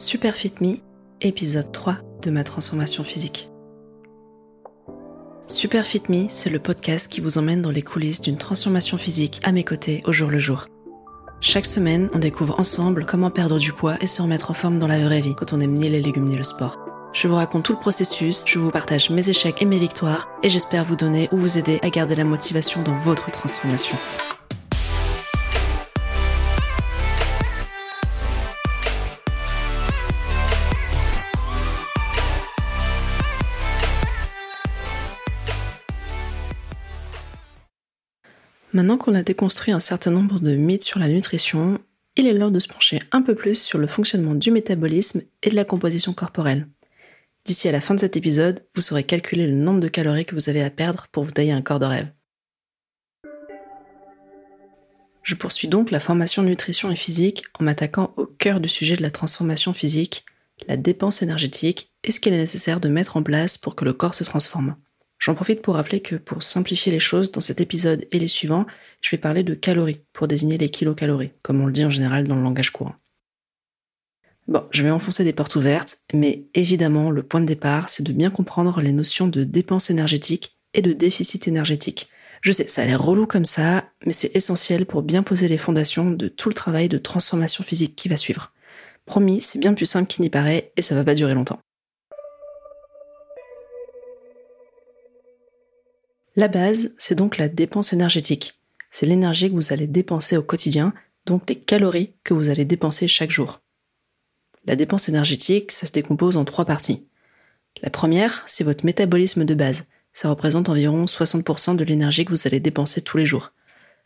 Super Fit Me, épisode 3 de ma transformation physique. Super Fit Me, c'est le podcast qui vous emmène dans les coulisses d'une transformation physique à mes côtés au jour le jour. Chaque semaine, on découvre ensemble comment perdre du poids et se remettre en forme dans la vraie vie quand on aime ni les légumes ni le sport. Je vous raconte tout le processus, je vous partage mes échecs et mes victoires, et j'espère vous donner ou vous aider à garder la motivation dans votre transformation. Maintenant qu'on a déconstruit un certain nombre de mythes sur la nutrition, il est l'heure de se pencher un peu plus sur le fonctionnement du métabolisme et de la composition corporelle. D'ici à la fin de cet épisode, vous saurez calculer le nombre de calories que vous avez à perdre pour vous tailler un corps de rêve. Je poursuis donc la formation nutrition et physique en m'attaquant au cœur du sujet de la transformation physique, la dépense énergétique et ce qu'il est nécessaire de mettre en place pour que le corps se transforme. J'en profite pour rappeler que pour simplifier les choses, dans cet épisode et les suivants, je vais parler de calories pour désigner les kilocalories, comme on le dit en général dans le langage courant. Bon, je vais enfoncer des portes ouvertes, mais évidemment, le point de départ, c'est de bien comprendre les notions de dépense énergétique et de déficit énergétique. Je sais, ça a l'air relou comme ça, mais c'est essentiel pour bien poser les fondations de tout le travail de transformation physique qui va suivre. Promis, c'est bien plus simple qu'il n'y paraît et ça va pas durer longtemps. La base, c'est donc la dépense énergétique. C'est l'énergie que vous allez dépenser au quotidien, donc les calories que vous allez dépenser chaque jour. La dépense énergétique, ça se décompose en trois parties. La première, c'est votre métabolisme de base. Ça représente environ 60% de l'énergie que vous allez dépenser tous les jours.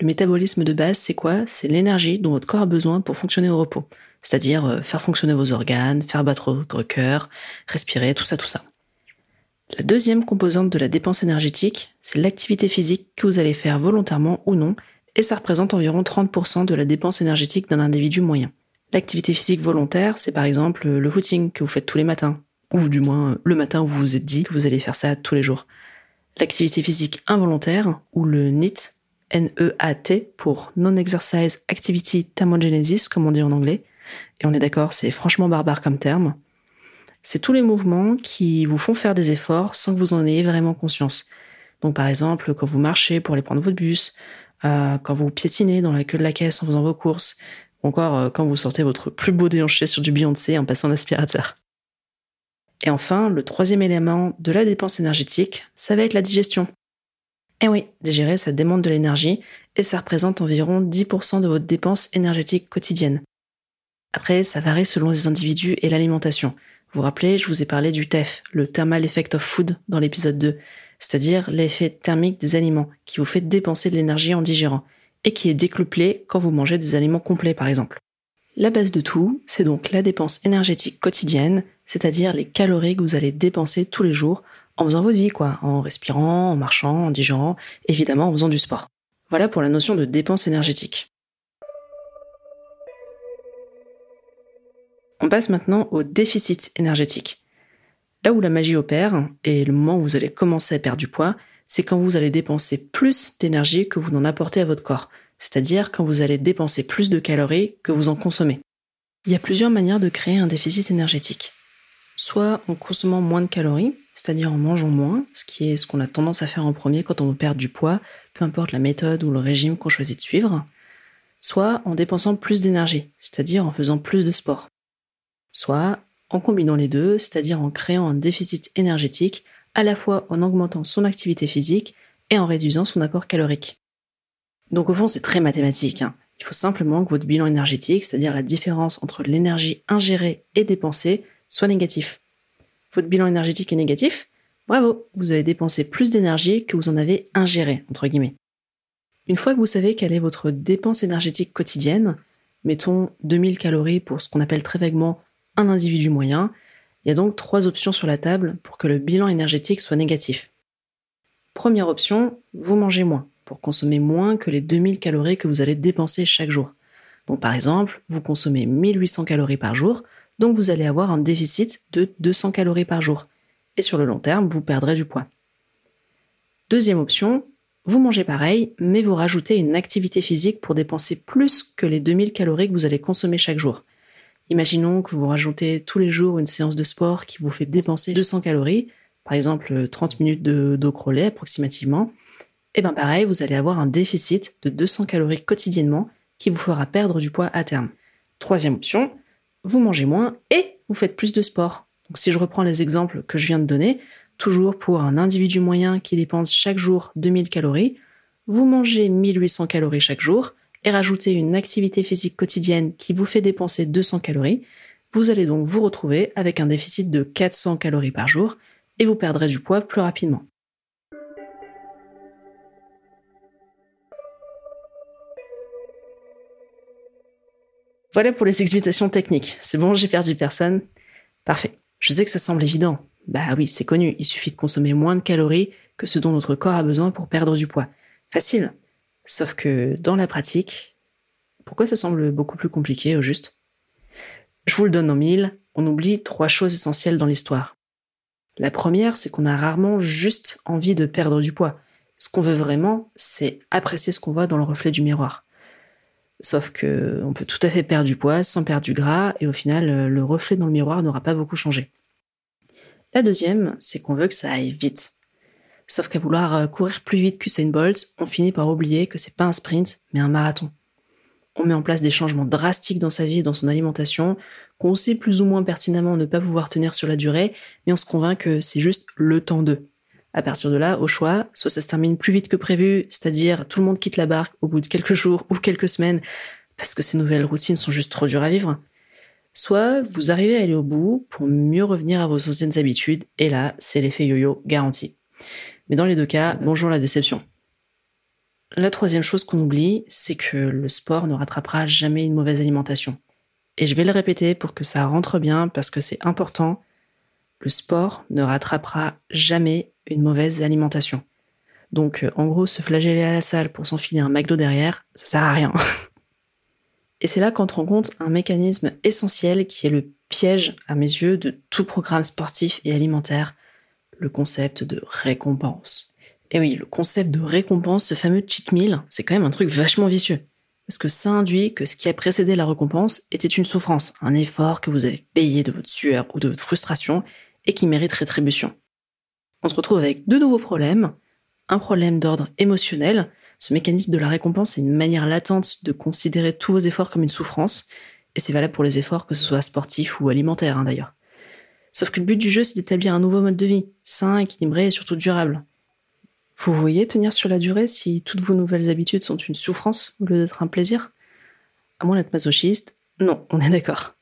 Le métabolisme de base, c'est quoi? C'est l'énergie dont votre corps a besoin pour fonctionner au repos. C'est-à-dire euh, faire fonctionner vos organes, faire battre votre cœur, respirer, tout ça, tout ça. La deuxième composante de la dépense énergétique, c'est l'activité physique que vous allez faire volontairement ou non, et ça représente environ 30% de la dépense énergétique d'un individu moyen. L'activité physique volontaire, c'est par exemple le footing que vous faites tous les matins, ou du moins le matin où vous vous êtes dit que vous allez faire ça tous les jours. L'activité physique involontaire, ou le NEAT, N-E-A-T, pour Non-Exercise Activity Thermogenesis, comme on dit en anglais, et on est d'accord, c'est franchement barbare comme terme, c'est tous les mouvements qui vous font faire des efforts sans que vous en ayez vraiment conscience. Donc par exemple, quand vous marchez pour aller prendre votre bus, euh, quand vous piétinez dans la queue de la caisse en faisant vos courses, ou encore euh, quand vous sortez votre plus beau déhanché sur du Beyoncé en passant l'aspirateur. Et enfin, le troisième élément de la dépense énergétique, ça va être la digestion. Eh oui, digérer, ça demande de l'énergie et ça représente environ 10% de votre dépense énergétique quotidienne. Après, ça varie selon les individus et l'alimentation. Vous vous rappelez, je vous ai parlé du TEF, le Thermal Effect of Food, dans l'épisode 2, c'est-à-dire l'effet thermique des aliments, qui vous fait dépenser de l'énergie en digérant, et qui est décuplé quand vous mangez des aliments complets par exemple. La base de tout, c'est donc la dépense énergétique quotidienne, c'est-à-dire les calories que vous allez dépenser tous les jours en faisant votre vie, quoi, en respirant, en marchant, en digérant, évidemment en faisant du sport. Voilà pour la notion de dépense énergétique. On passe maintenant au déficit énergétique. Là où la magie opère, et le moment où vous allez commencer à perdre du poids, c'est quand vous allez dépenser plus d'énergie que vous n'en apportez à votre corps, c'est-à-dire quand vous allez dépenser plus de calories que vous en consommez. Il y a plusieurs manières de créer un déficit énergétique. Soit en consommant moins de calories, c'est-à-dire en mangeant moins, ce qui est ce qu'on a tendance à faire en premier quand on veut perdre du poids, peu importe la méthode ou le régime qu'on choisit de suivre, soit en dépensant plus d'énergie, c'est-à-dire en faisant plus de sport soit en combinant les deux, c'est-à-dire en créant un déficit énergétique, à la fois en augmentant son activité physique et en réduisant son apport calorique. Donc au fond, c'est très mathématique. Hein. Il faut simplement que votre bilan énergétique, c'est-à-dire la différence entre l'énergie ingérée et dépensée, soit négatif. Votre bilan énergétique est négatif Bravo, vous avez dépensé plus d'énergie que vous en avez ingéré, entre guillemets. Une fois que vous savez quelle est votre dépense énergétique quotidienne, mettons 2000 calories pour ce qu'on appelle très vaguement un individu moyen, il y a donc trois options sur la table pour que le bilan énergétique soit négatif. Première option, vous mangez moins, pour consommer moins que les 2000 calories que vous allez dépenser chaque jour. Donc par exemple, vous consommez 1800 calories par jour, donc vous allez avoir un déficit de 200 calories par jour. Et sur le long terme, vous perdrez du poids. Deuxième option, vous mangez pareil, mais vous rajoutez une activité physique pour dépenser plus que les 2000 calories que vous allez consommer chaque jour. Imaginons que vous rajoutez tous les jours une séance de sport qui vous fait dépenser 200 calories, par exemple 30 minutes de dos crawlé approximativement. Et bien pareil, vous allez avoir un déficit de 200 calories quotidiennement qui vous fera perdre du poids à terme. Troisième option, vous mangez moins et vous faites plus de sport. Donc si je reprends les exemples que je viens de donner, toujours pour un individu moyen qui dépense chaque jour 2000 calories, vous mangez 1800 calories chaque jour et rajoutez une activité physique quotidienne qui vous fait dépenser 200 calories, vous allez donc vous retrouver avec un déficit de 400 calories par jour et vous perdrez du poids plus rapidement. Voilà pour les explications techniques. C'est bon, j'ai perdu personne Parfait. Je sais que ça semble évident. Bah oui, c'est connu. Il suffit de consommer moins de calories que ce dont notre corps a besoin pour perdre du poids. Facile. Sauf que dans la pratique, pourquoi ça semble beaucoup plus compliqué au juste? Je vous le donne en mille, on oublie trois choses essentielles dans l'histoire. La première, c'est qu'on a rarement juste envie de perdre du poids. Ce qu'on veut vraiment, c'est apprécier ce qu'on voit dans le reflet du miroir. Sauf que on peut tout à fait perdre du poids sans perdre du gras et au final, le reflet dans le miroir n'aura pas beaucoup changé. La deuxième, c'est qu'on veut que ça aille vite. Sauf qu'à vouloir euh, courir plus vite qu'Usain Bolt, on finit par oublier que c'est pas un sprint, mais un marathon. On met en place des changements drastiques dans sa vie et dans son alimentation, qu'on sait plus ou moins pertinemment ne pas pouvoir tenir sur la durée, mais on se convainc que c'est juste le temps d'eux. À partir de là, au choix, soit ça se termine plus vite que prévu, c'est-à-dire tout le monde quitte la barque au bout de quelques jours ou quelques semaines, parce que ces nouvelles routines sont juste trop dures à vivre. Soit vous arrivez à aller au bout pour mieux revenir à vos anciennes habitudes, et là, c'est l'effet yo-yo garanti. Mais dans les deux cas, bonjour la déception. La troisième chose qu'on oublie, c'est que le sport ne rattrapera jamais une mauvaise alimentation. Et je vais le répéter pour que ça rentre bien parce que c'est important. Le sport ne rattrapera jamais une mauvaise alimentation. Donc, en gros, se flageller à la salle pour s'enfiler un McDo derrière, ça sert à rien. Et c'est là qu'entre en compte un mécanisme essentiel qui est le piège, à mes yeux, de tout programme sportif et alimentaire, le concept de récompense. Et oui, le concept de récompense, ce fameux cheat meal, c'est quand même un truc vachement vicieux. Parce que ça induit que ce qui a précédé la récompense était une souffrance, un effort que vous avez payé de votre sueur ou de votre frustration et qui mérite rétribution. On se retrouve avec deux nouveaux problèmes. Un problème d'ordre émotionnel. Ce mécanisme de la récompense est une manière latente de considérer tous vos efforts comme une souffrance. Et c'est valable pour les efforts, que ce soit sportifs ou alimentaires hein, d'ailleurs. Sauf que le but du jeu, c'est d'établir un nouveau mode de vie, sain, équilibré et surtout durable. Vous voyez tenir sur la durée si toutes vos nouvelles habitudes sont une souffrance au lieu d'être un plaisir? À moins d'être masochiste, non, on est d'accord.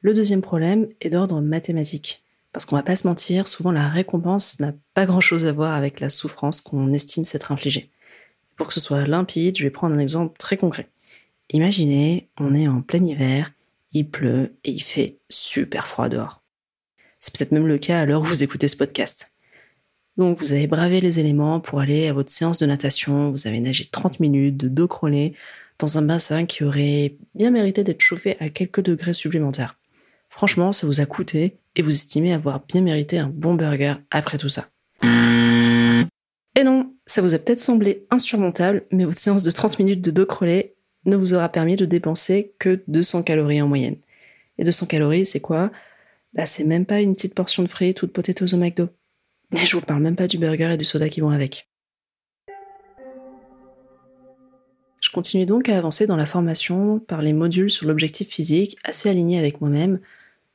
Le deuxième problème est d'ordre mathématique. Parce qu'on va pas se mentir, souvent la récompense n'a pas grand chose à voir avec la souffrance qu'on estime s'être infligée. Pour que ce soit limpide, je vais prendre un exemple très concret. Imaginez, on est en plein hiver, il pleut et il fait super froid dehors. C'est peut-être même le cas à l'heure où vous écoutez ce podcast. Donc vous avez bravé les éléments pour aller à votre séance de natation, vous avez nagé 30 minutes de dos crawlé dans un bassin qui aurait bien mérité d'être chauffé à quelques degrés supplémentaires. Franchement, ça vous a coûté et vous estimez avoir bien mérité un bon burger après tout ça. Et non, ça vous a peut-être semblé insurmontable, mais votre séance de 30 minutes de dos crawlé ne vous aura permis de dépenser que 200 calories en moyenne. Et 200 calories, c'est quoi? Bah c'est même pas une petite portion de frites ou de potatoes au McDo. Et je vous parle même pas du burger et du soda qui vont avec. Je continue donc à avancer dans la formation par les modules sur l'objectif physique, assez aligné avec moi-même.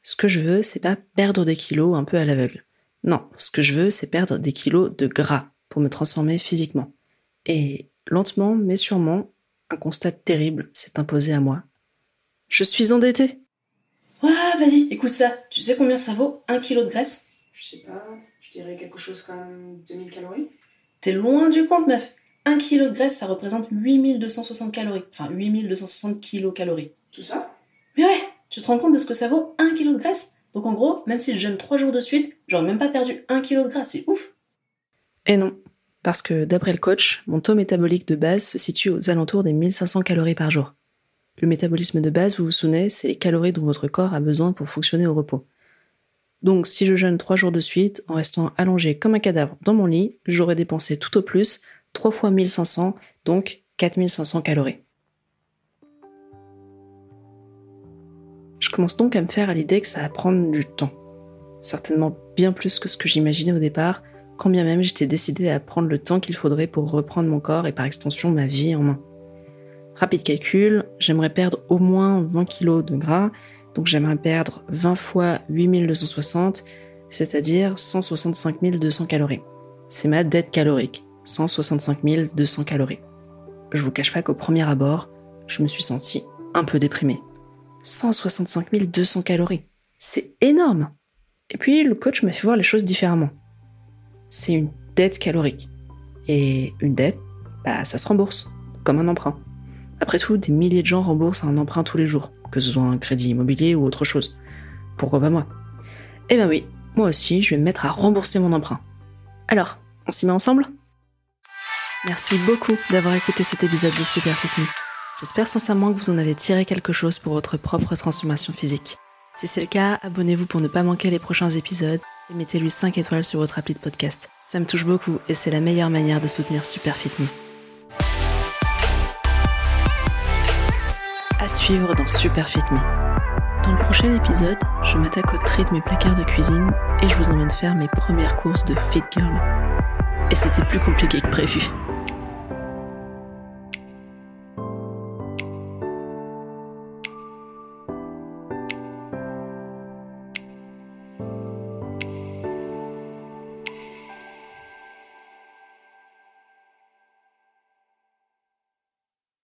Ce que je veux, c'est pas perdre des kilos un peu à l'aveugle. Non, ce que je veux, c'est perdre des kilos de gras pour me transformer physiquement. Et lentement, mais sûrement, un constat terrible s'est imposé à moi. Je suis endettée. Ouais, vas-y, écoute ça. Tu sais combien ça vaut un kilo de graisse? Je sais pas, je dirais quelque chose comme 2000 calories. T'es loin du compte, meuf. Un kilo de graisse, ça représente 8260 calories. Enfin, 8260 kilocalories. Tout ça? Mais ouais, tu te rends compte de ce que ça vaut un kilo de graisse? Donc en gros, même si je jeûne 3 jours de suite, j'aurais même pas perdu un kilo de graisse, c'est ouf Et non, parce que d'après le coach, mon taux métabolique de base se situe aux alentours des 1500 calories par jour. Le métabolisme de base, vous vous souvenez, c'est les calories dont votre corps a besoin pour fonctionner au repos. Donc si je jeûne trois jours de suite, en restant allongé comme un cadavre dans mon lit, j'aurais dépensé tout au plus 3 fois 1500, donc 4500 calories. Je commence donc à me faire à l'idée que ça va prendre du temps. Certainement bien plus que ce que j'imaginais au départ, quand bien même j'étais décidée à prendre le temps qu'il faudrait pour reprendre mon corps et par extension ma vie en main. Rapide calcul, j'aimerais perdre au moins 20 kg de gras, donc j'aimerais perdre 20 fois 8260, c'est-à-dire 165 200 calories. C'est ma dette calorique, 165 200 calories. Je vous cache pas qu'au premier abord, je me suis sentie un peu déprimée. 165 200 calories. C'est énorme. Et puis le coach m'a fait voir les choses différemment. C'est une dette calorique. Et une dette, bah, ça se rembourse, comme un emprunt. Après tout, des milliers de gens remboursent un emprunt tous les jours, que ce soit un crédit immobilier ou autre chose. Pourquoi pas moi? Eh ben oui, moi aussi, je vais me mettre à rembourser mon emprunt. Alors, on s'y met ensemble? Merci beaucoup d'avoir écouté cet épisode de Super Fit J'espère sincèrement que vous en avez tiré quelque chose pour votre propre transformation physique. Si c'est le cas, abonnez-vous pour ne pas manquer les prochains épisodes et mettez-lui 5 étoiles sur votre appli de podcast. Ça me touche beaucoup et c'est la meilleure manière de soutenir Super Fit À suivre dans Super Fit Dans le prochain épisode, je m'attaque au tri de mes placards de cuisine et je vous emmène faire mes premières courses de Fit Girl. Et c'était plus compliqué que prévu.